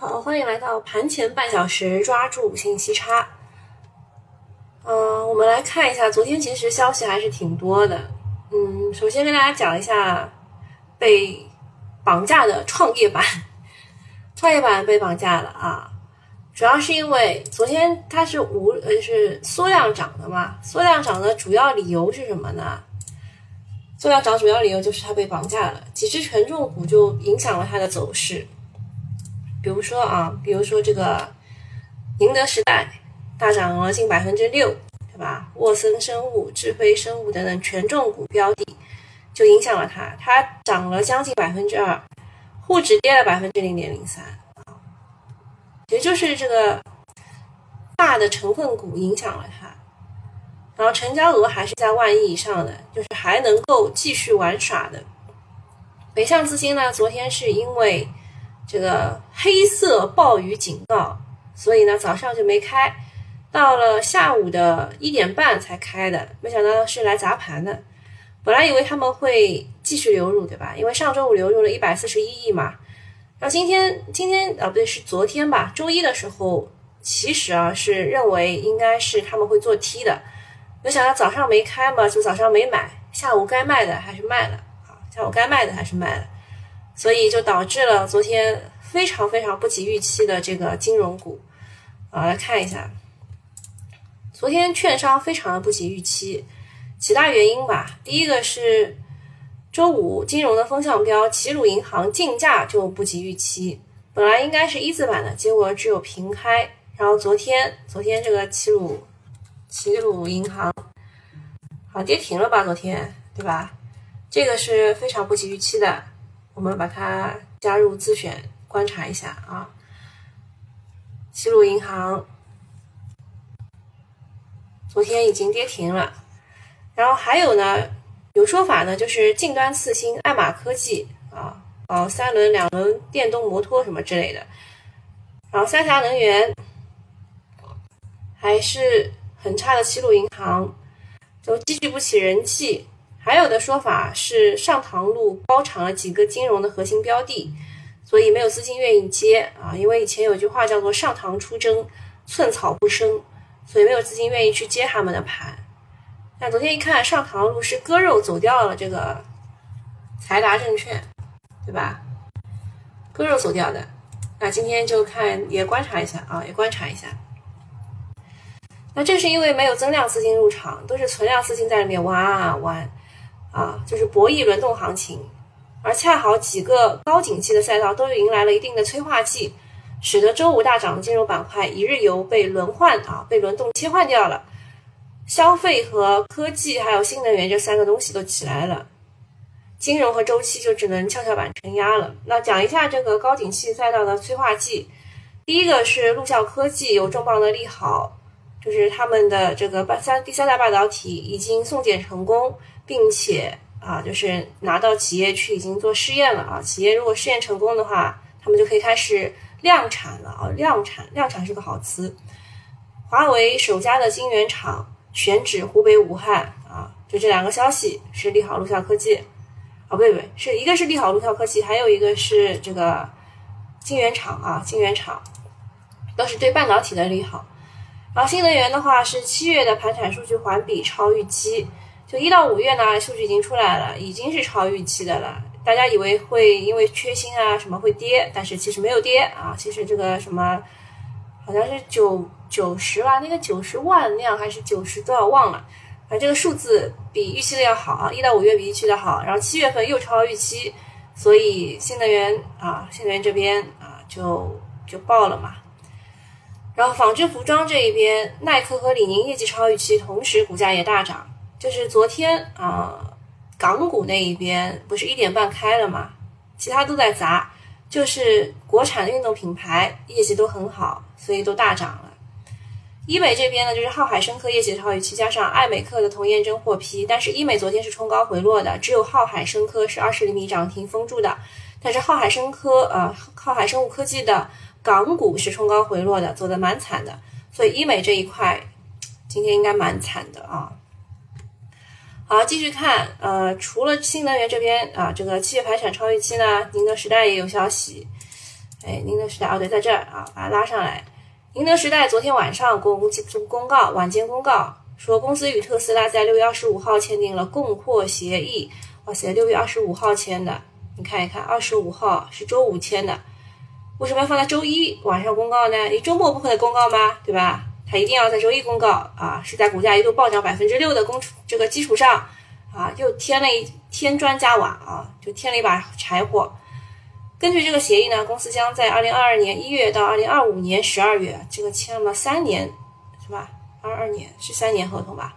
好，欢迎来到盘前半小时，抓住信息差。嗯，我们来看一下，昨天其实消息还是挺多的。嗯，首先跟大家讲一下被绑架的创业板，创业板被绑架了啊，主要是因为昨天它是无呃是缩量涨的嘛，缩量涨的主要理由是什么呢？缩量涨主要理由就是它被绑架了，几只权重股就影响了它的走势。比如说啊，比如说这个宁德时代大涨了近百分之六，对吧？沃森生物、智飞生物等等权重股标的就影响了它，它涨了将近百分之二，沪指跌了百分之零点零三啊，也就是这个大的成分股影响了它，然后成交额还是在万亿以上的，就是还能够继续玩耍的。北向资金呢，昨天是因为。这个黑色暴雨警告，所以呢早上就没开，到了下午的一点半才开的，没想到是来砸盘的。本来以为他们会继续流入，对吧？因为上周五流入了一百四十一亿嘛。然后今天今天啊不对是昨天吧，周一的时候其实啊是认为应该是他们会做 T 的，没想到早上没开嘛，就早上没买，下午该卖的还是卖了啊，下午该卖的还是卖了。所以就导致了昨天非常非常不及预期的这个金融股，啊，来看一下，昨天券商非常的不及预期，几大原因吧。第一个是周五金融的风向标，齐鲁银行竞价就不及预期，本来应该是一字板的，结果只有平开。然后昨天昨天这个齐鲁齐鲁银行好跌停了吧？昨天对吧？这个是非常不及预期的。我们把它加入自选，观察一下啊。齐鲁银行昨天已经跌停了，然后还有呢，有说法呢，就是近端次新爱玛科技啊，哦，三轮、两轮电动摩托什么之类的，然后三峡能源还是很差的，齐鲁银行都积聚不起人气。还有的说法是上塘路包场了几个金融的核心标的，所以没有资金愿意接啊。因为以前有句话叫做“上塘出征，寸草不生”，所以没有资金愿意去接他们的盘。那昨天一看，上塘路是割肉走掉了这个财达证券，对吧？割肉走掉的。那今天就看也观察一下啊，也观察一下。那正是因为没有增量资金入场，都是存量资金在里面玩啊玩。啊，就是博弈轮动行情，而恰好几个高景气的赛道都迎来了一定的催化剂，使得周五大涨的金融板块一日游被轮换啊，被轮动切换掉了。消费和科技还有新能源这三个东西都起来了，金融和周期就只能跷跷板承压了。那讲一下这个高景气赛道的催化剂，第一个是陆校科技有重磅的利好，就是他们的这个半三第三代半导体已经送检成功。并且啊，就是拿到企业去已经做试验了啊。企业如果试验成功的话，他们就可以开始量产了啊。量产，量产是个好词。华为首家的晶圆厂选址湖北武汉啊，就这两个消息是利好陆校科技啊，不对不对，是一个是利好陆校科技，还有一个是这个晶圆厂啊，晶圆厂都是对半导体的利好。然后新能源的话是七月的盘产数据环比超预期。就一到五月呢，数据已经出来了，已经是超预期的了。大家以为会因为缺芯啊什么会跌，但是其实没有跌啊。其实这个什么好像是九九十吧，那个九十万辆还是九十多少忘了，反正这个数字比预期的要好啊。一到五月比预期的好，然后七月份又超预期，所以新能源啊，新能源这边啊就就爆了嘛。然后纺织服装这一边，耐克和李宁业绩超预期，同时股价也大涨。就是昨天啊，港股那一边不是一点半开了嘛，其他都在砸，就是国产的运动品牌业绩都很好，所以都大涨了。医美这边呢，就是浩海生科业绩超预期，加上爱美克的童颜针获批，但是医美昨天是冲高回落的，只有浩海生科是二十厘米涨停封住的，但是浩海生科呃，浩海生物科技的港股是冲高回落的，走的蛮惨的，所以医美这一块今天应该蛮惨的啊。好，继续看，呃，除了新能源这边啊，这个企业排产超预期呢，宁德时代也有消息，哎，宁德时代哦，对，在这儿啊，把它拉上来。宁德时代昨天晚上公公公告，晚间公告说，公司与特斯拉在六月二十五号签订了供货协议。哇塞，六月二十五号签的，你看一看，二十五号是周五签的，为什么要放在周一晚上公告呢？你周末不可能公告吗？对吧？它一定要在周一公告啊，是在股价一度暴涨百分之六的公这个基础上啊，又添了一添砖加瓦啊，就添了一把柴火。根据这个协议呢，公司将在二零二二年一月到二零二五年十二月，这个签了三年，是吧？二二年是三年合同吧？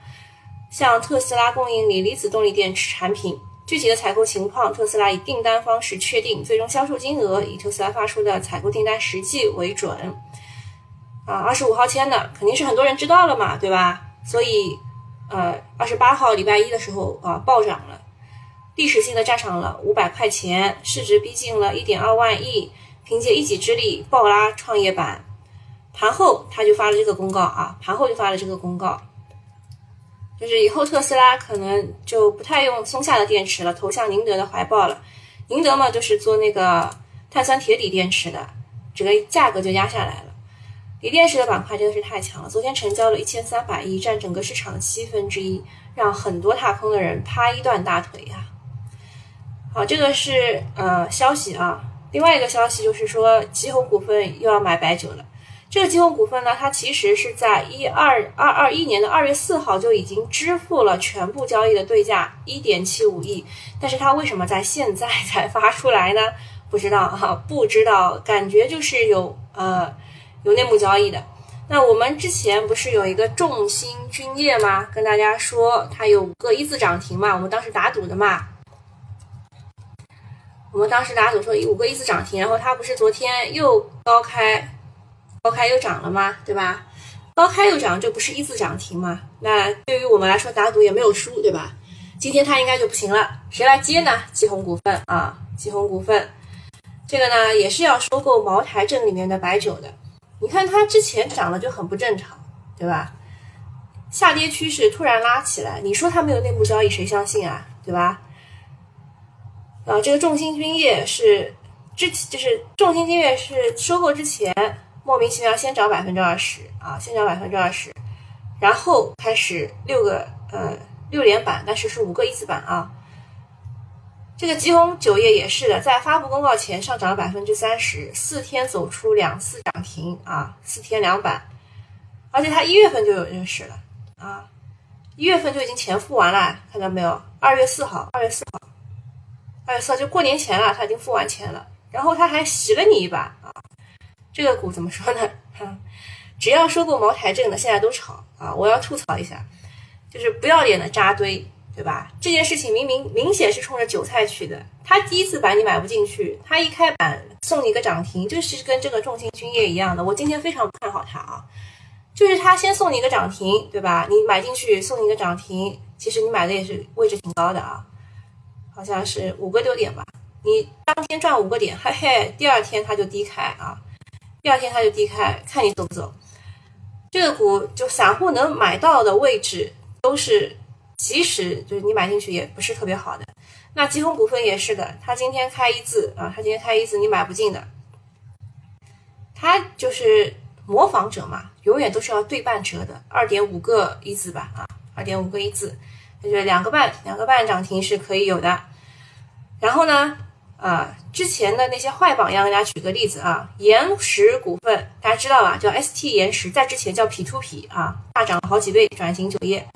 向特斯拉供应锂离子动力电池产品，具体的采购情况，特斯拉以订单方式确定，最终销售金额以特斯拉发出的采购订单实际为准。啊，二十五号签的肯定是很多人知道了嘛，对吧？所以，呃，二十八号礼拜一的时候啊，暴涨了，历史性的站上了五百块钱，市值逼近了一点二万亿，凭借一己之力暴拉创业板。盘后他就发了这个公告啊，盘后就发了这个公告，就是以后特斯拉可能就不太用松下的电池了，投向宁德的怀抱了。宁德嘛，就是做那个碳酸铁锂电池的，这个价格就压下来了。锂电池的板块真的是太强了，昨天成交了一千三百亿，占整个市场七分之一，让很多踏空的人啪一断大腿呀。好，这个是呃消息啊。另外一个消息就是说，吉鸿股份又要买白酒了。这个吉鸿股份呢，它其实是在一二二二一年的二月四号就已经支付了全部交易的对价一点七五亿，但是它为什么在现在才发出来呢？不知道哈，不知道，感觉就是有呃。有内幕交易的，那我们之前不是有一个众星君业吗？跟大家说它有五个一字涨停嘛，我们当时打赌的嘛。我们当时打赌说五个一字涨停，然后它不是昨天又高开，高开又涨了吗？对吧？高开又涨，这不是一字涨停吗？那对于我们来说打赌也没有输，对吧？今天它应该就不行了，谁来接呢？吉鸿股份啊，吉鸿股份，这个呢也是要收购茅台镇里面的白酒的。你看它之前涨的就很不正常，对吧？下跌趋势突然拉起来，你说它没有内部交易，谁相信啊？对吧？啊，这个众星君业是之就是众星君业是收购之前莫名其妙先涨百分之二十啊，先涨百分之二十，然后开始六个呃六连板，但是是五个一字板啊。这个吉鸿酒业也是的，在发布公告前上涨了百分之三十四天走出两次涨停啊，四天两板，而且它一月份就有认识了啊，一月份就已经钱付完了，看到没有？二月四号，二月四号，二月四号就过年前了，他已经付完钱了，然后他还洗了你一把啊，这个股怎么说呢？哈，只要收购茅台镇的，现在都炒啊，我要吐槽一下，就是不要脸的扎堆。对吧？这件事情明明明显是冲着韭菜去的。他第一次板你买不进去，他一开板送你一个涨停，就是跟这个众星君业一样的。我今天非常看好它啊，就是他先送你一个涨停，对吧？你买进去送你一个涨停，其实你买的也是位置挺高的啊，好像是五个多点吧。你当天赚五个点，嘿嘿，第二天它就低开啊，第二天它就低开，看你走不走。这个股就散户能买到的位置都是。即使就是你买进去也不是特别好的，那吉鸿股份也是的，它今天开一字啊，它今天开一字你买不进的，它就是模仿者嘛，永远都是要对半折的，二点五个一字吧啊，二点五个一字，就是两个半两个半涨停是可以有的。然后呢，啊，之前的那些坏榜样，给大家举个例子啊，岩石股份大家知道吧，叫 ST 岩石，在之前叫 P to P 啊，大涨好几倍，转型酒业。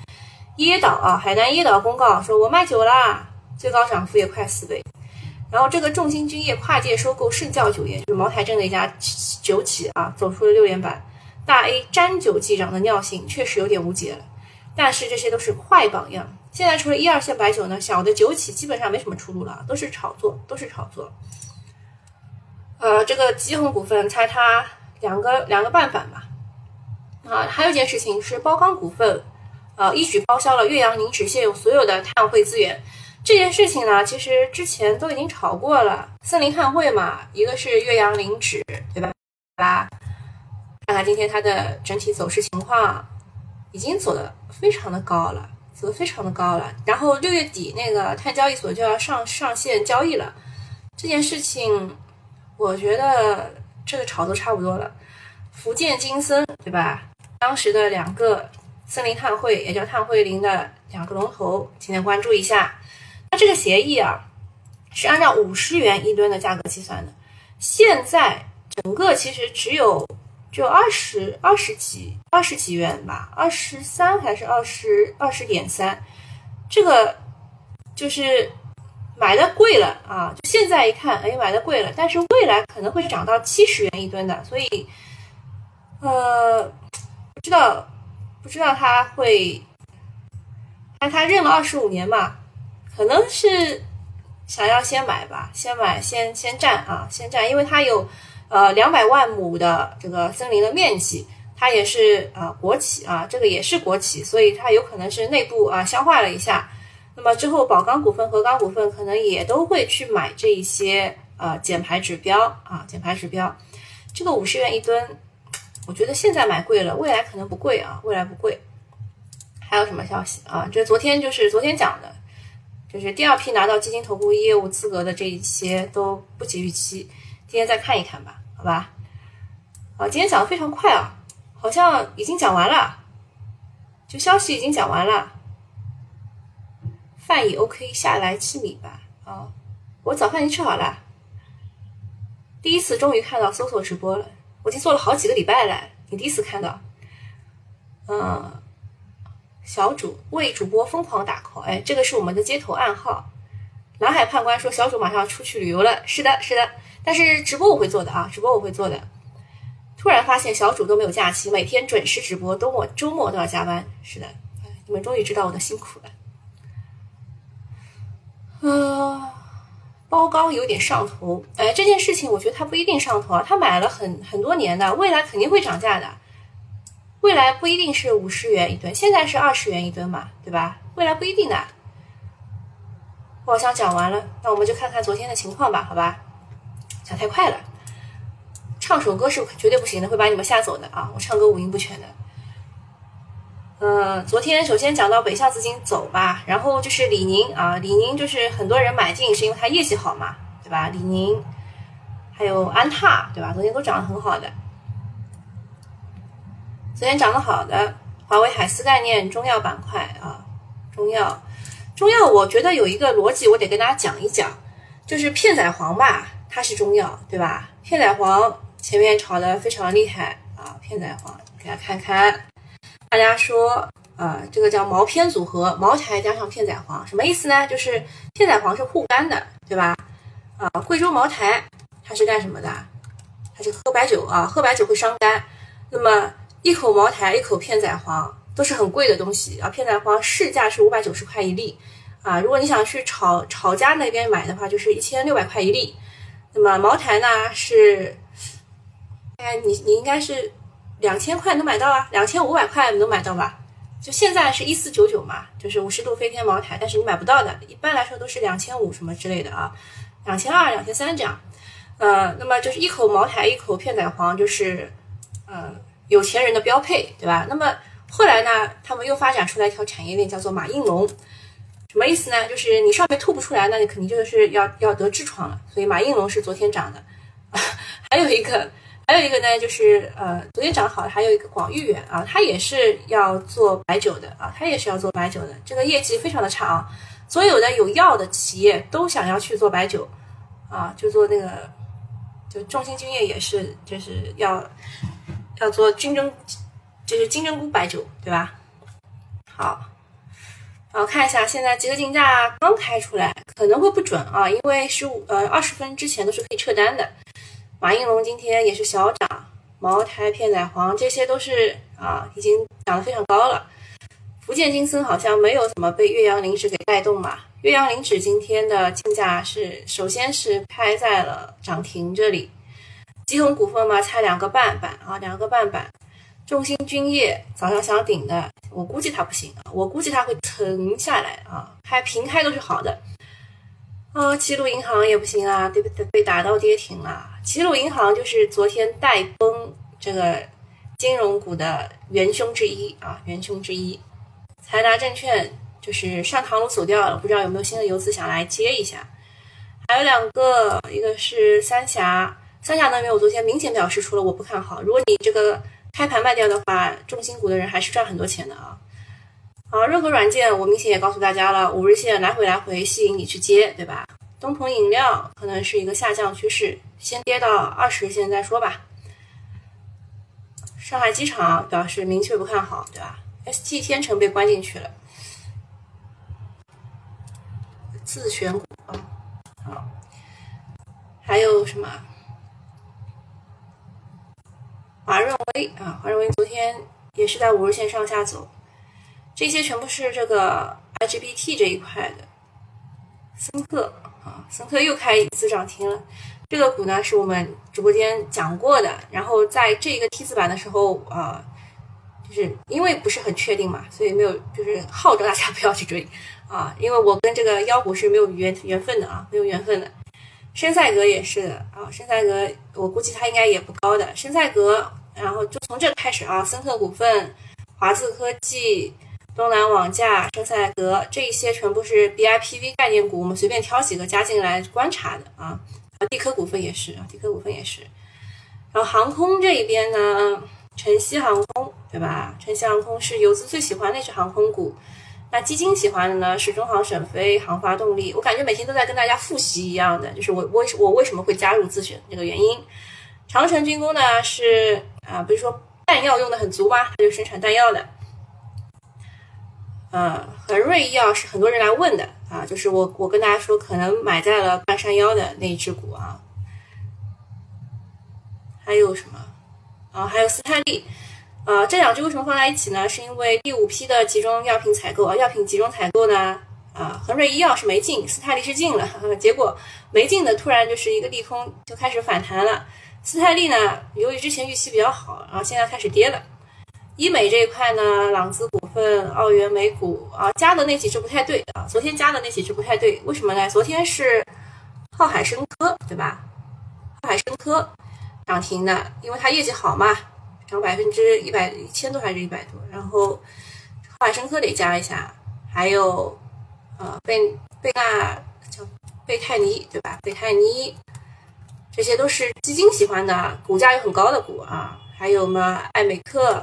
椰岛啊，海南椰岛公告说，我卖酒啦，最高涨幅也快四倍。然后这个众星君业跨界收购盛教酒业，就是茅台镇的一家酒企啊，走出了六连板。大 A 沾酒即涨的尿性确实有点无解了。但是这些都是坏榜样。现在除了一二线白酒呢，小的酒企基本上没什么出路了，都是炒作，都是炒作。呃，这个吉鸿股份猜它两个两个半反吧。啊，还有一件事情是包钢股份。呃，一举报销了岳阳宁酯现有所有的碳汇资源。这件事情呢，其实之前都已经炒过了。森林碳汇嘛，一个是岳阳宁酯，对吧？吧？看看今天它的整体走势情况，已经走的非常的高了，走的非常的高了。然后六月底那个碳交易所就要上上线交易了。这件事情，我觉得这个炒作差不多了。福建金森对吧？当时的两个森林碳汇，也叫碳汇林的两个龙头，今天关注一下。那这个协议啊，是按照五十元一吨的价格计算的。现在整个其实只有只有二十二十几二十几元吧，二十三还是二十二十点三，这个就是买的贵了啊！就现在一看，哎，买的贵了，但是未来可能会涨到七十元一吨的，所以呃，不知道不知道他会，看他认了二十五年嘛，可能是。想要先买吧，先买，先先占啊，先占，因为它有，呃，两百万亩的这个森林的面积，它也是啊国企啊，这个也是国企，所以它有可能是内部啊消化了一下，那么之后宝钢股份、和钢股份可能也都会去买这一些呃减排指标啊，减排指标，这个五十元一吨，我觉得现在买贵了，未来可能不贵啊，未来不贵。还有什么消息啊？这昨天就是昨天讲的。就是第二批拿到基金投顾业务资格的这一些都不及预期，今天再看一看吧，好吧？啊，今天讲的非常快啊，好像已经讲完了，就消息已经讲完了。饭也 OK，下来吃米吧。啊，我早饭已经吃好了，第一次终于看到搜索直播了，我已经做了好几个礼拜了，你第一次看到，嗯。小主为主播疯狂打 call，哎，这个是我们的街头暗号。蓝海判官说小主马上要出去旅游了，是的，是的。但是直播我会做的啊，直播我会做的。突然发现小主都没有假期，每天准时直播，周末周末都要加班。是的，你们终于知道我的辛苦了。嗯，包钢有点上头，哎，这件事情我觉得他不一定上头啊，他买了很很多年的，未来肯定会涨价的。未来不一定是五十元一吨，现在是二十元一吨嘛，对吧？未来不一定的。我好像讲完了，那我们就看看昨天的情况吧，好吧？讲太快了，唱首歌是绝对不行的，会把你们吓走的啊！我唱歌五音不全的。嗯，昨天首先讲到北向资金走吧，然后就是李宁啊，李宁就是很多人买进是因为它业绩好嘛，对吧？李宁还有安踏，对吧？昨天都涨得很好的。昨天涨得好的华为海思概念中药板块啊，中药，中药，我觉得有一个逻辑，我得跟大家讲一讲，就是片仔癀吧，它是中药，对吧？片仔癀前面炒的非常厉害啊，片仔癀，给大家看看，大家说，呃，这个叫毛片组合，茅台加上片仔癀，什么意思呢？就是片仔癀是护肝的，对吧？啊，贵州茅台它是干什么的？它是喝白酒啊，喝白酒会伤肝，那么。一口茅台，一口片仔癀，都是很贵的东西啊。片仔癀市价是五百九十块一粒啊。如果你想去炒炒家那边买的话，就是一千六百块一粒。那么茅台呢是，哎，你你应该是两千块能买到啊，两千五百块能买到吧？就现在是一四九九嘛，就是五十度飞天茅台，但是你买不到的，一般来说都是两千五什么之类的啊，两千二、两千三这样。呃，那么就是一口茅台，一口片仔癀，就是呃。有钱人的标配，对吧？那么后来呢，他们又发展出来一条产业链，叫做马应龙，什么意思呢？就是你上面吐不出来，那你肯定就是要要得痔疮了。所以马应龙是昨天涨的。还有一个，还有一个呢，就是呃，昨天涨好的还有一个广誉远啊，它也是要做白酒的啊，它也是要做白酒的，这个业绩非常的差啊。所有的有药的企业都想要去做白酒啊，就做那个，就众星君业也是，就是要。要做金针，就是金针菇白酒，对吧？好，然后看一下现在集合竞价刚开出来，可能会不准啊，因为十五呃二十分之前都是可以撤单的。马应龙今天也是小涨，茅台、片仔癀这些都是啊，已经涨得非常高了。福建金森好像没有怎么被岳阳林纸给带动嘛？岳阳林纸今天的竞价是首先是拍在了涨停这里。吉鸿股份嘛，差两个半板啊，两个半板。众星君业早上想顶的，我估计它不行啊，我估计它会沉下来啊，开平开都是好的。啊，齐鲁银行也不行啊，对不对？被打到跌停了。齐鲁银行就是昨天带崩这个金融股的元凶之一啊，元凶之一。财达证券就是上塘路走掉了，不知道有没有新的游资想来接一下。还有两个，一个是三峡。三峡能源我昨天明显表示出了我不看好。如果你这个开盘卖掉的话，重心股的人还是赚很多钱的啊。好，任何软件我明显也告诉大家了，五日线来回来回吸引你去接，对吧？东鹏饮料可能是一个下降趋势，先跌到二十线再说吧。上海机场表示明确不看好，对吧？ST 天成被关进去了，自选股啊，好，还有什么？华润微啊，华润微昨天也是在五日线上下走，这些全部是这个 IGBT 这一块的。森特啊，森特又开一次涨停了。这个股呢是我们直播间讲过的，然后在这个 T 字板的时候啊，就是因为不是很确定嘛，所以没有就是号召大家 不要去追啊，因为我跟这个妖股是没有缘缘分的啊，没有缘分的。深赛格也是的啊，深赛格我估计它应该也不高的。深赛格，然后就从这开始啊，森特股份、华字科技、东南网架、生赛格这一些全部是 BIPV 概念股，我们随便挑几个加进来观察的啊。啊，地科股份也是啊，地科股份也是。然后航空这一边呢，晨曦航空对吧？晨曦航空是游资最喜欢的一只航空股。那基金喜欢的呢是中航沈飞、航发动力。我感觉每天都在跟大家复习一样的，就是我为我为什么会加入自选这个原因。长城军工呢是啊，不是说弹药用的很足吗？它就生产弹药的。呃，恒瑞医药是很多人来问的啊，就是我我跟大家说，可能买在了半山腰的那一只股啊。还有什么啊？还有斯泰利，呃，这两只为什么放在一起呢？是因为第五批的集中药品采购啊，药品集中采购呢，啊，恒瑞医药是没进，斯泰利是进了，结果没进的突然就是一个利空，就开始反弹了。斯泰利呢，由于之前预期比较好，然后现在开始跌了。医美这一块呢，朗姿股份、澳元美股啊，加的那几只不太对啊。昨天加的那几只不太对，为什么呢？昨天是浩海生科，对吧？浩海生科涨停的，因为它业绩好嘛，涨百分之一百一千多还是一百多。然后浩海生科得加一下，还有呃贝贝纳叫贝泰尼，对吧？贝泰尼这些都是基金喜欢的，股价又很高的股啊。还有嘛，艾美克。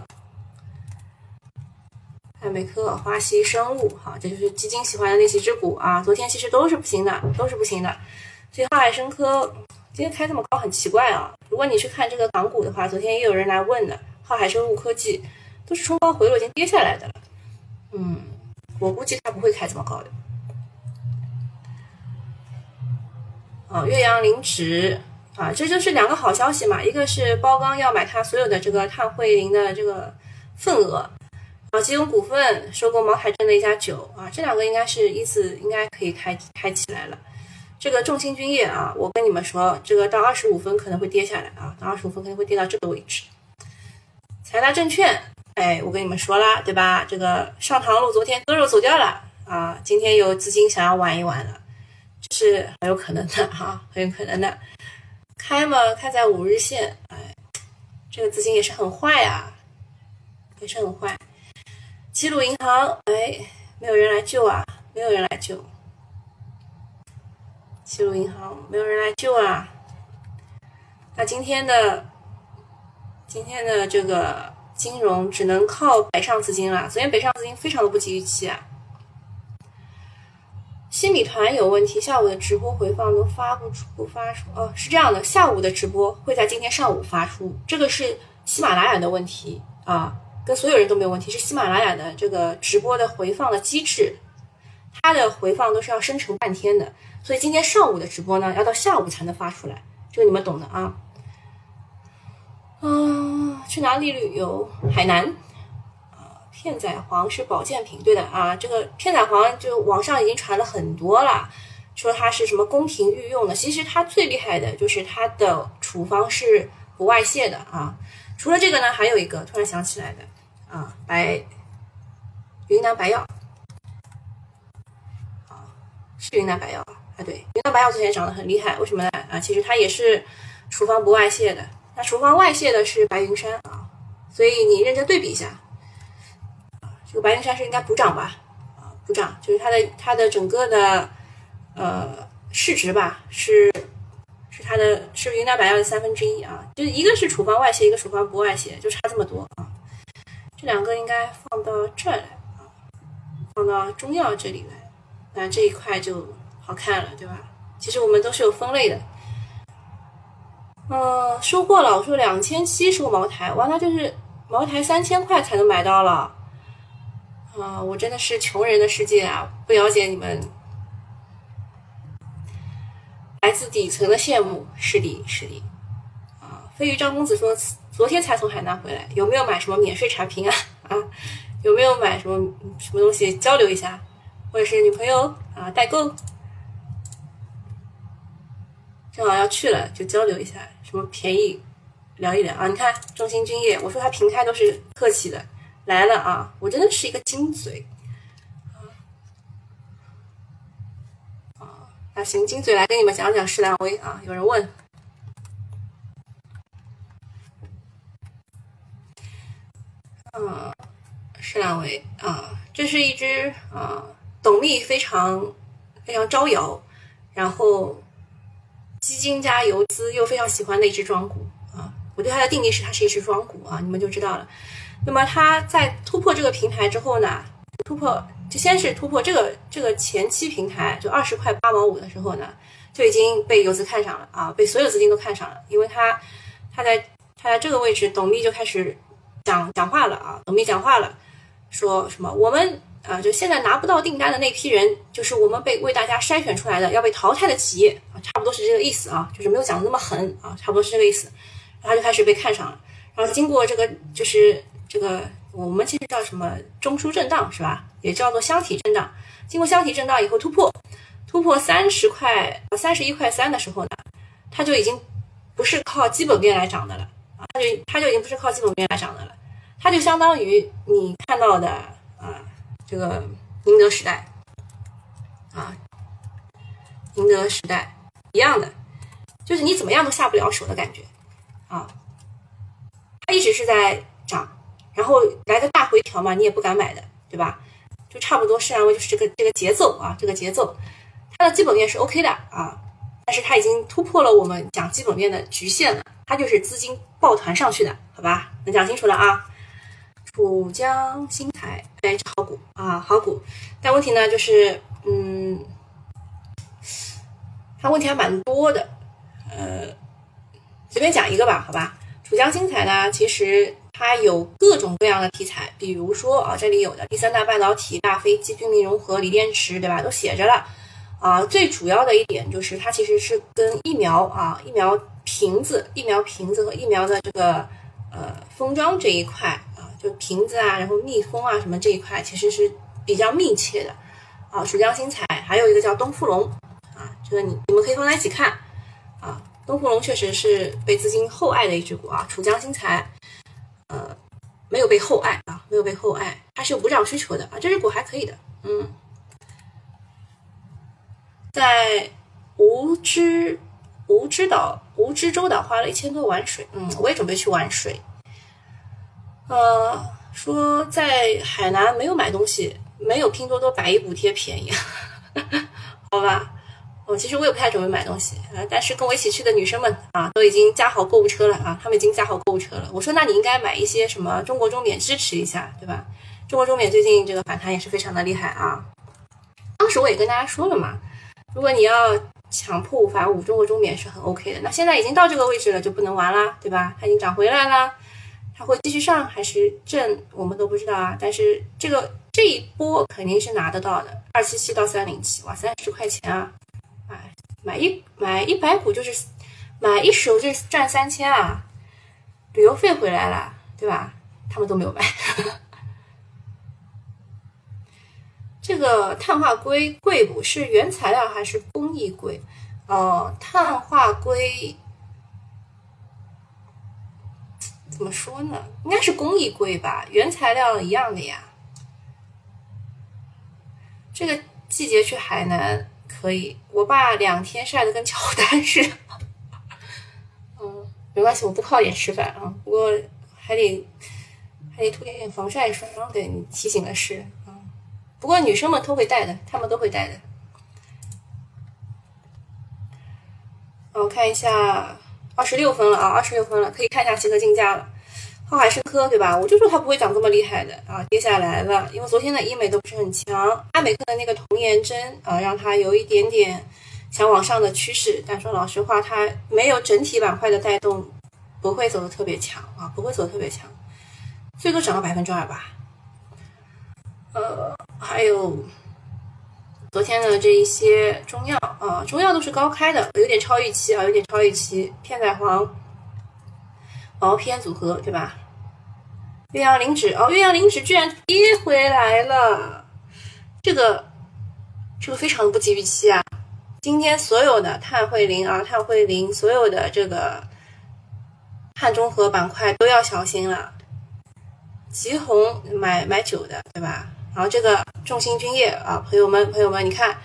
艾美克、花西生物，哈，这就是基金喜欢的那几只股啊。昨天其实都是不行的，都是不行的。所以浩海生科今天开这么高，很奇怪啊。如果你去看这个港股的话，昨天也有人来问的，浩海生物科技都是冲高回落，已经跌下来的了。嗯，我估计它不会开这么高的。啊，岳阳磷脂啊，这就是两个好消息嘛。一个是包钢要买它所有的这个碳汇磷的这个份额。啊，吉永股份收购茅台镇的一家酒啊，这两个应该是依次应该可以开开起来了。这个众星君业啊，我跟你们说，这个到二十五分可能会跌下来啊，到二十五分可能会跌到这个位置。财大证券，哎，我跟你们说了，对吧？这个上塘路昨天割肉走掉了啊，今天有资金想要玩一玩了，这是很有可能的哈，很有可能的。开嘛，开在五日线，哎，这个资金也是很坏啊，也是很坏。齐鲁银行，哎，没有人来救啊！没有人来救。齐鲁银行没有人来救啊！那今天的今天的这个金融只能靠北上资金了。昨天北上资金非常的不及预期啊。新米团有问题，下午的直播回放都发不出，不发出。哦，是这样的，下午的直播会在今天上午发出，这个是喜马拉雅的问题啊。跟所有人都没有问题，是喜马拉雅的这个直播的回放的机制，它的回放都是要生成半天的，所以今天上午的直播呢，要到下午才能发出来，这个你们懂的啊。嗯，去哪里旅游？海南啊，片仔癀是保健品，对的啊，这个片仔癀就网上已经传了很多了，说它是什么宫廷御用的，其实它最厉害的就是它的处方是不外泄的啊。除了这个呢，还有一个突然想起来的。啊，白云南白药，啊，是云南白药啊，对，云南白药昨天涨得很厉害，为什么呢？啊，其实它也是处方不外泄的，那处方外泄的是白云山啊，所以你认真对比一下，啊，这个白云山是应该补涨吧？啊，补涨就是它的它的整个的呃市值吧，是它的是云南白药的三分之一啊，就一个是处方外泄，一个处方不外泄，就差这么多啊。这两个应该放到这儿来啊，放到中药这里来，那这一块就好看了，对吧？其实我们都是有分类的。嗯，收货了，我说两千七收茅台，完了就是茅台三千块才能买到了。啊，我真的是穷人的世界啊，不了解你们来自底层的羡慕，是的，是的。啊，飞鱼张公子说。昨天才从海南回来，有没有买什么免税产品啊？啊，有没有买什么什么东西交流一下，或者是女朋友啊代购？正好要去了，就交流一下，什么便宜聊一聊啊？你看中心君业，我说他平开都是客气的，来了啊！我真的是一个金嘴那！行，金嘴来跟你们讲讲施兰威啊，有人问。嗯，施兰威啊，这是一只啊，董秘非常非常招摇，然后基金加游资又非常喜欢的一只庄股啊。我对它的定义是它是一只庄股啊，你们就知道了。那么它在突破这个平台之后呢，突破就先是突破这个这个前期平台，就二十块八毛五的时候呢，就已经被游资看上了啊，被所有资金都看上了，因为它它在它在这个位置，董秘就开始。讲讲话了啊，董秘讲话了，说什么我们啊，就现在拿不到订单的那批人，就是我们被为大家筛选出来的要被淘汰的企业啊，差不多是这个意思啊，就是没有讲的那么狠啊，差不多是这个意思。然后就开始被看上了，然后经过这个就是这个我们其实叫什么中枢震荡是吧？也叫做箱体震荡。经过箱体震荡以后突破，突破三十块三十一块三的时候呢，它就已经不是靠基本面来涨的了啊。它就它就已经不是靠基本面来涨的了，它就相当于你看到的啊，这个宁德时代啊，宁德时代一样的，就是你怎么样都下不了手的感觉啊。它一直是在，然后来个大回调嘛，你也不敢买的，对吧？就差不多是安慰就是这个这个节奏啊，这个节奏，它的基本面是 OK 的啊，但是它已经突破了我们讲基本面的局限了。它就是资金抱团上去的，好吧？能讲清楚了啊？楚江新材，哎，好股啊，好股。但问题呢，就是，嗯，它问题还蛮多的。呃，随便讲一个吧，好吧？楚江新材呢，其实它有各种各样的题材，比如说啊，这里有的第三代半导体、大飞机、军民融合、锂电池，对吧？都写着了。啊，最主要的一点就是它其实是跟疫苗啊，疫苗。瓶子、疫苗瓶子和疫苗的这个呃封装这一块啊，就瓶子啊，然后密封啊什么这一块，其实是比较密切的啊。蜀江新材还有一个叫东富龙啊，这个你你们可以放在一起看啊。东湖龙确实是被资金厚爱的一只股啊。楚江新材呃没有被厚爱啊，没有被厚爱，它是有补涨需求的啊。这只股还可以的，嗯，在无知。蜈支岛，蜈支洲岛花了一千多玩水，嗯，我也准备去玩水。呃，说在海南没有买东西，没有拼多多百亿补贴便宜，好吧？我其实我也不太准备买东西，呃，但是跟我一起去的女生们啊，都已经加好购物车了啊，她们已经加好购物车了。我说那你应该买一些什么中国中免支持一下，对吧？中国中免最近这个反弹也是非常的厉害啊。当时我也跟大家说了嘛，如果你要。强迫五反五，中国中免是很 OK 的。那现在已经到这个位置了，就不能玩啦，对吧？它已经涨回来了，它会继续上还是震，我们都不知道啊。但是这个这一波肯定是拿得到的，二七七到三零七，哇，三十块钱啊！哎，买一买一百股就是买一手就是赚三千啊，旅游费回来了，对吧？他们都没有买。这个碳化硅贵不？是原材料还是工艺贵？哦，碳化硅怎么说呢？应该是工艺贵吧？原材料一样的呀。这个季节去海南可以，我爸两天晒得跟乔丹似的。嗯，没关系，我不靠脸吃饭啊。不过还得还得涂点防晒霜。对你提醒的是。不过女生们都会带的，她们都会带的。我看一下，二十六分了啊，二十六分了，可以看一下集合竞价了。浩海生科对吧？我就说它不会涨这么厉害的啊，跌下来了。因为昨天的医美都不是很强，爱美克的那个童颜针啊，让它有一点点想往上的趋势。但说老实话，它没有整体板块的带动，不会走的特别强啊，不会走特别强，最多涨个百分之二吧。呃，还有昨天的这一些中药啊，中药都是高开的，有点超预期啊，有点超预期。片仔癀、毛片组合对吧？岳阳磷脂哦，岳阳磷脂居然跌回来了，这个这个非常的不及预期啊！今天所有的碳汇林啊，碳汇林所有的这个碳中和板块都要小心了。吉红买买酒的对吧？然后这个众星君业啊，朋友们朋友们，你看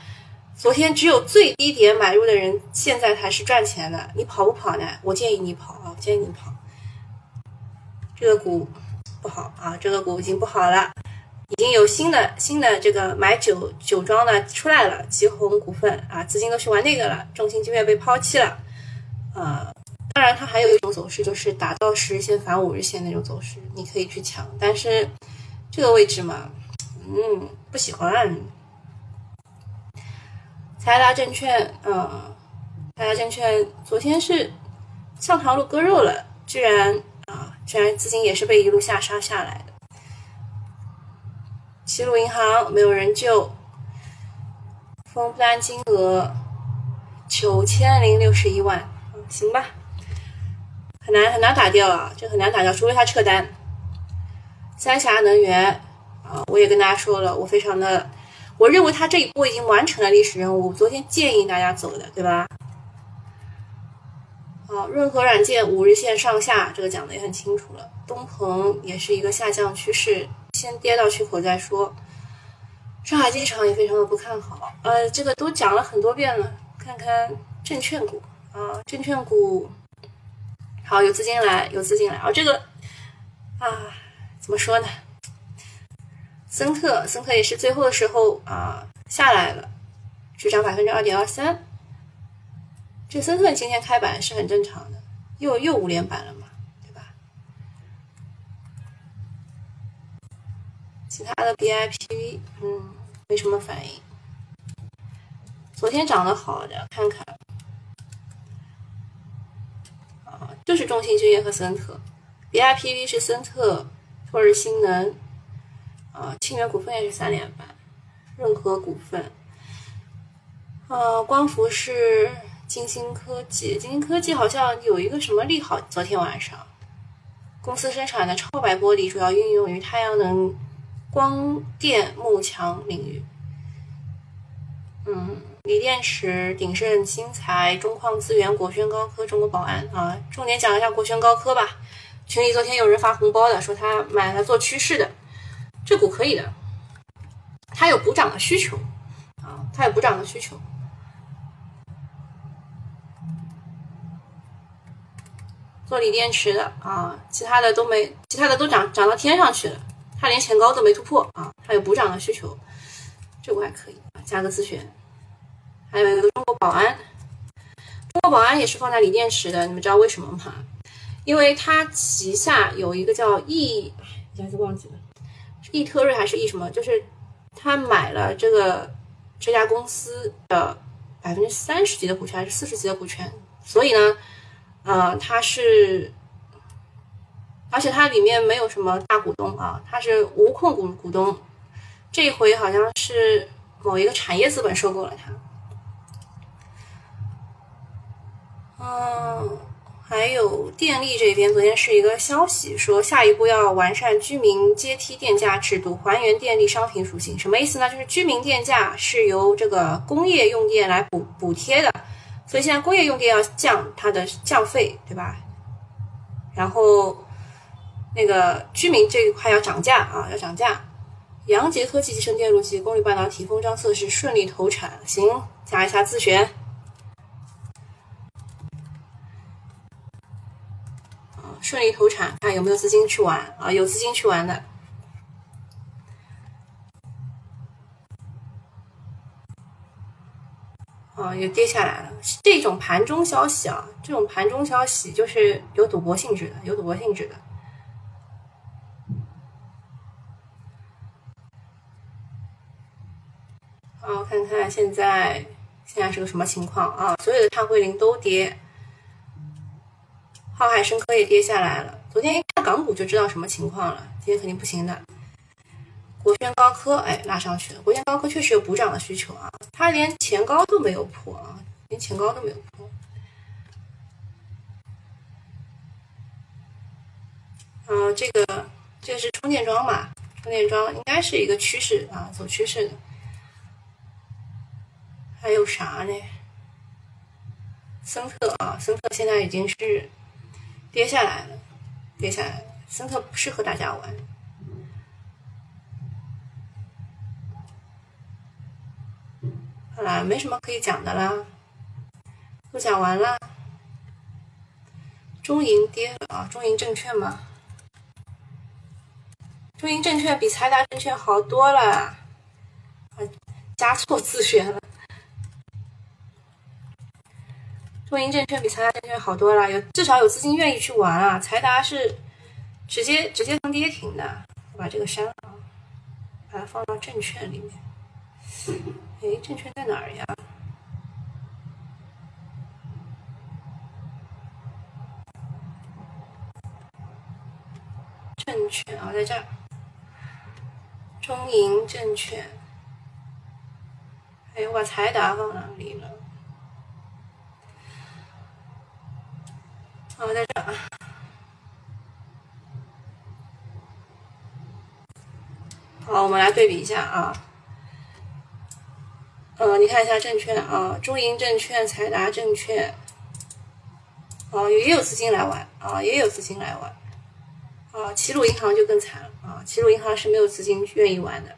昨天只有最低点买入的人，现在还是赚钱的，你跑不跑呢？我建议你跑啊，我建议你跑，这个股。不好啊，这个股已经不好了，已经有新的新的这个买酒酒庄的出来了，吉鸿股份啊，资金都去玩那个了，中芯晶片被抛弃了，呃，当然它还有一种走势，就是打到十日线反五日线那种走势，你可以去抢，但是这个位置嘛，嗯，不喜欢。财达证券，呃，财达证券昨天是上塘路割肉了，居然。虽然资金也是被一路下杀下来的。齐鲁银行没有人救，封单金额九千零六十一万，行吧，很难很难打掉啊，这很难打掉，除非他撤单。三峡能源啊，我也跟大家说了，我非常的，我认为他这一波已经完成了历史任务，昨天建议大家走的，对吧？好，润和软件五日线上下，这个讲的也很清楚了。东鹏也是一个下降趋势，先跌到缺口再说。上海机场也非常的不看好，呃，这个都讲了很多遍了。看看证券股啊，证券股好，有资金来，有资金来。啊，这个啊，怎么说呢？森特，森特也是最后的时候啊下来了，只涨百分之二点二三。这森特今天开板是很正常的，又又五连板了嘛，对吧？其他的 BIPV，嗯，没什么反应。昨天涨得好的，看看，啊，就是中信君业和森特，BIPV 是森特、拓日新能，啊，清源股份也是三连板，润和股份，啊，光伏是。金星科技，金星科技好像有一个什么利好？昨天晚上，公司生产的超白玻璃主要运用于太阳能、光电、幕墙领域。嗯，锂电池，鼎盛新材、中矿资源、国轩高科、中国宝安啊，重点讲一下国轩高科吧。群里昨天有人发红包的，说他买了做趋势的，这股可以的，它有补涨的需求啊，它有补涨的需求。做锂电池的啊，其他的都没，其他的都涨涨到天上去了，它连前高都没突破啊，它有补涨的需求，这股还可以啊，加个自选。还有一个中国宝安，中国宝安也是放在锂电池的，你们知道为什么吗？因为它旗下有一个叫易，一下子忘记了，是易特瑞还是易什么？就是他买了这个这家公司的百分之三十几的股权还是四十几的股权，所以呢。呃，它是，而且它里面没有什么大股东啊，它是无控股股东。这回好像是某一个产业资本收购了它。嗯，还有电力这边，昨天是一个消息说，下一步要完善居民阶梯电价制度，还原电力商品属性。什么意思呢？就是居民电价是由这个工业用电来补补贴的。所以现在工业用电要降它的降费，对吧？然后那个居民这一块要涨价啊，要涨价。阳杰科技集成电路及功率半导体封装测试顺利投产，行，加一下自选。啊，顺利投产，看有没有资金去玩啊？有资金去玩的。啊，啊，又跌下来了。这种盘中消息啊，这种盘中消息就是有赌博性质的，有赌博性质的。好，看看现在现在是个什么情况啊？所有的碳汇林都跌，浩海生科也跌下来了。昨天一看港股就知道什么情况了，今天肯定不行的。国轩高科哎拉上去了，国轩高科确实有补涨的需求啊，它连前高都没有破啊，连前高都没有破。嗯，这个这个是充电桩嘛？充电桩应该是一个趋势啊，走趋势的。还有啥呢？森特啊，森特现在已经是跌下来了，跌下来了。森特不适合大家玩。好啦，没什么可以讲的啦，都讲完了。中银跌了啊，中银证券嘛，中银证券比财达证券好多了，啊，加错自选了。中银证券比财达证券好多了，有至少有资金愿意去玩啊。财达是直接直接从跌停的，我把这个删了，把它放到证券里面。哎，证券在哪儿呀？证券啊，在这儿。中银证券，哎，我把财达放哪里了？好，在这儿。好，我们来对比一下啊。呃，你看一下证券啊，中银证券、财达证券，啊，也有资金来玩啊，也有资金来玩。啊，齐鲁银行就更惨了啊，齐鲁银行是没有资金愿意玩的。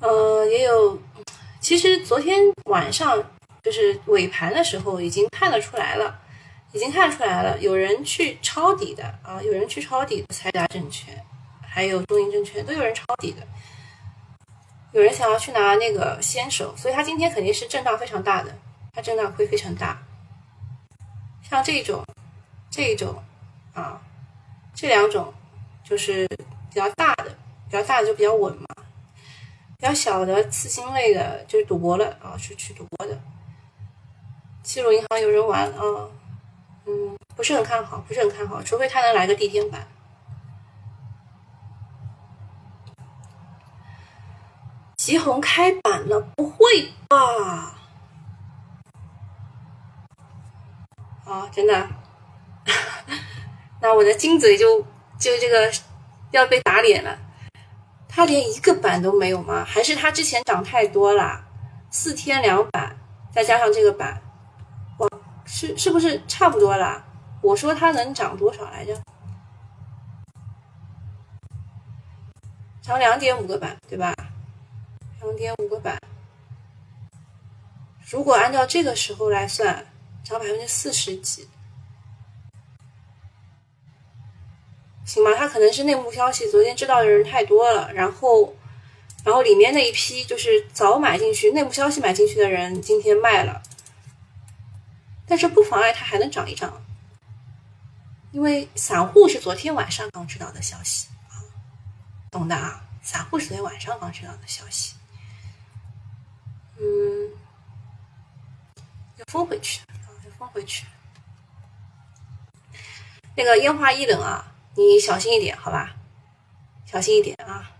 呃，也有，其实昨天晚上就是尾盘的时候已经看得出来了。已经看出来了，有人去抄底的啊，有人去抄底的财达证券，还有中银证券都有人抄底的，有人想要去拿那个先手，所以它今天肯定是震荡非常大的，它震荡会非常大。像这种、这种啊，这两种就是比较大的，比较大的就比较稳嘛，比较小的次新类的就是赌博了啊，是去赌博的。齐鲁银行有人玩啊。嗯，不是很看好，不是很看好，除非他能来个地天板。吉红开板了，不会吧？啊，真的？那我的金嘴就就这个要被打脸了。他连一个板都没有吗？还是他之前涨太多了？四天两板，再加上这个板。哇是是不是差不多了？我说它能涨多少来着？涨两点五个板，对吧？两点五个板，如果按照这个时候来算，涨百分之四十几，行吧？它可能是内幕消息，昨天知道的人太多了，然后，然后里面那一批就是早买进去，内幕消息买进去的人，今天卖了。但是不妨碍它还能涨一涨，因为散户是昨天晚上刚知道的消息啊，懂的啊，散户是昨天晚上刚知道的消息，嗯，要封回去啊，要封回去。那个烟花易冷啊，你小心一点，好吧，小心一点啊。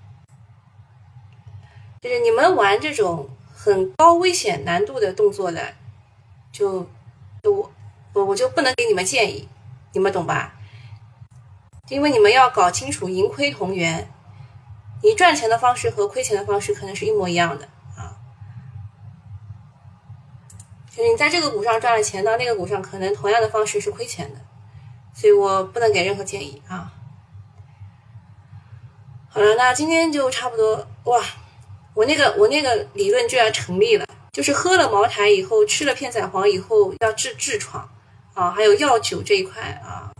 就是你们玩这种很高危险难度的动作的，就。我我我就不能给你们建议，你们懂吧？因为你们要搞清楚盈亏同源，你赚钱的方式和亏钱的方式可能是一模一样的啊。就你在这个股上赚了钱，到那个股上可能同样的方式是亏钱的，所以我不能给任何建议啊。好了，那今天就差不多哇，我那个我那个理论居然成立了。就是喝了茅台以后，吃了片仔癀以后要治痔疮，啊，还有药酒这一块啊，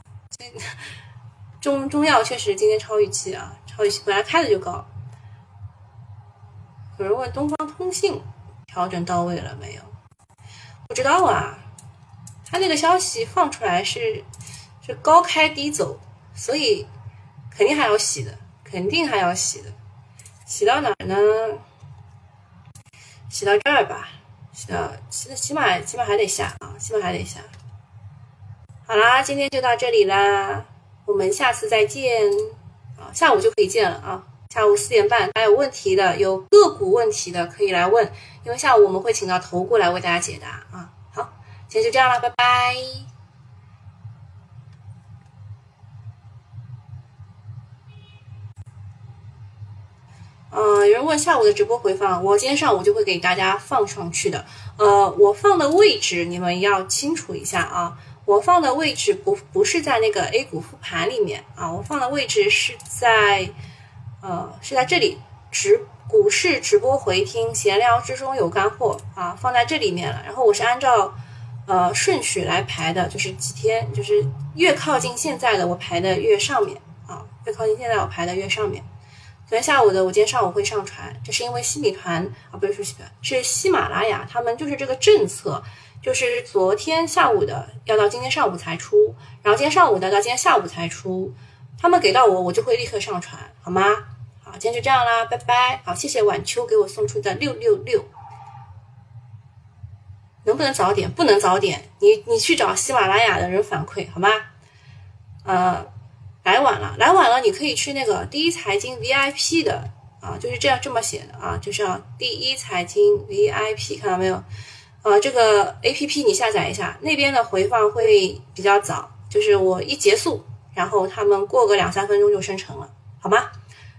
中中药确实今天超预期啊，超预期，本来开的就高。有人问东方通信调整到位了没有？不知道啊，他那个消息放出来是是高开低走，所以肯定还要洗的，肯定还要洗的，洗到哪儿呢？洗到这儿吧，洗到洗起码起码还得下啊，起码还得下。好啦，今天就到这里啦，我们下次再见啊，下午就可以见了啊。下午四点半，还有问题的，有个股问题的可以来问，因为下午我们会请到头顾来为大家解答啊。好，今天就这样了，拜拜。嗯，有人问下午的直播回放，我今天上午就会给大家放上去的。呃，我放的位置你们要清楚一下啊，我放的位置不不是在那个 A 股复盘里面啊，我放的位置是在。呃，是在这里直股市直播回听，闲聊之中有干货啊，放在这里面了。然后我是按照呃顺序来排的，就是几天，就是越靠近现在的我排的越上面啊，越靠近现在我排的越上面。昨天下午的我今天上午会上传，这是因为西米团啊，不是说西米团，是喜马拉雅，他们就是这个政策，就是昨天下午的要到今天上午才出，然后今天上午的到今天下午才出。他们给到我，我就会立刻上传，好吗？好，今天就这样啦，拜拜。好，谢谢晚秋给我送出的六六六。能不能早点？不能早点。你你去找喜马拉雅的人反馈，好吗？呃，来晚了，来晚了，你可以去那个第一财经 VIP 的啊，就是这样这么写的啊，就是要第一财经 VIP，看到没有？呃，这个 APP 你下载一下，那边的回放会比较早，就是我一结束。然后他们过个两三分钟就生成了，好吗？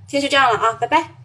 今天就这样了啊，拜拜。